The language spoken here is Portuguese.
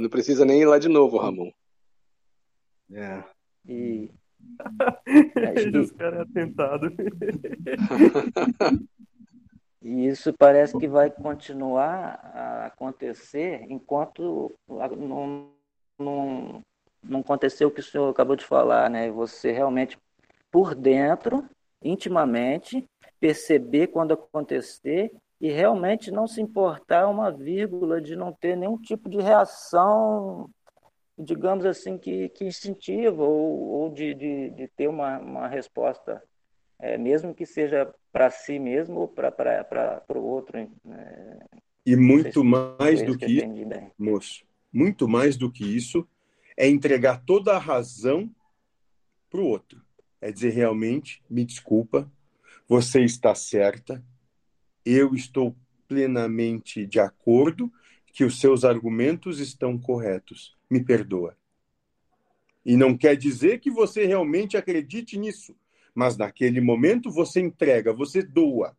Não precisa nem ir lá de novo, Ramon. É. E que- Os caras é atentado. E isso parece que vai continuar a acontecer enquanto não, não, não aconteceu o que o senhor acabou de falar, né? Você realmente, por dentro, intimamente, perceber quando acontecer e realmente não se importar uma vírgula de não ter nenhum tipo de reação, digamos assim, que, que instintiva ou, ou de, de, de ter uma, uma resposta é, mesmo que seja para si mesmo ou para o outro. né? E muito mais Foi do que eu isso, moço, muito mais do que isso, é entregar toda a razão para o outro. É dizer realmente, me desculpa, você está certa, eu estou plenamente de acordo que os seus argumentos estão corretos. Me perdoa. E não quer dizer que você realmente acredite nisso, mas naquele momento você entrega, você doa.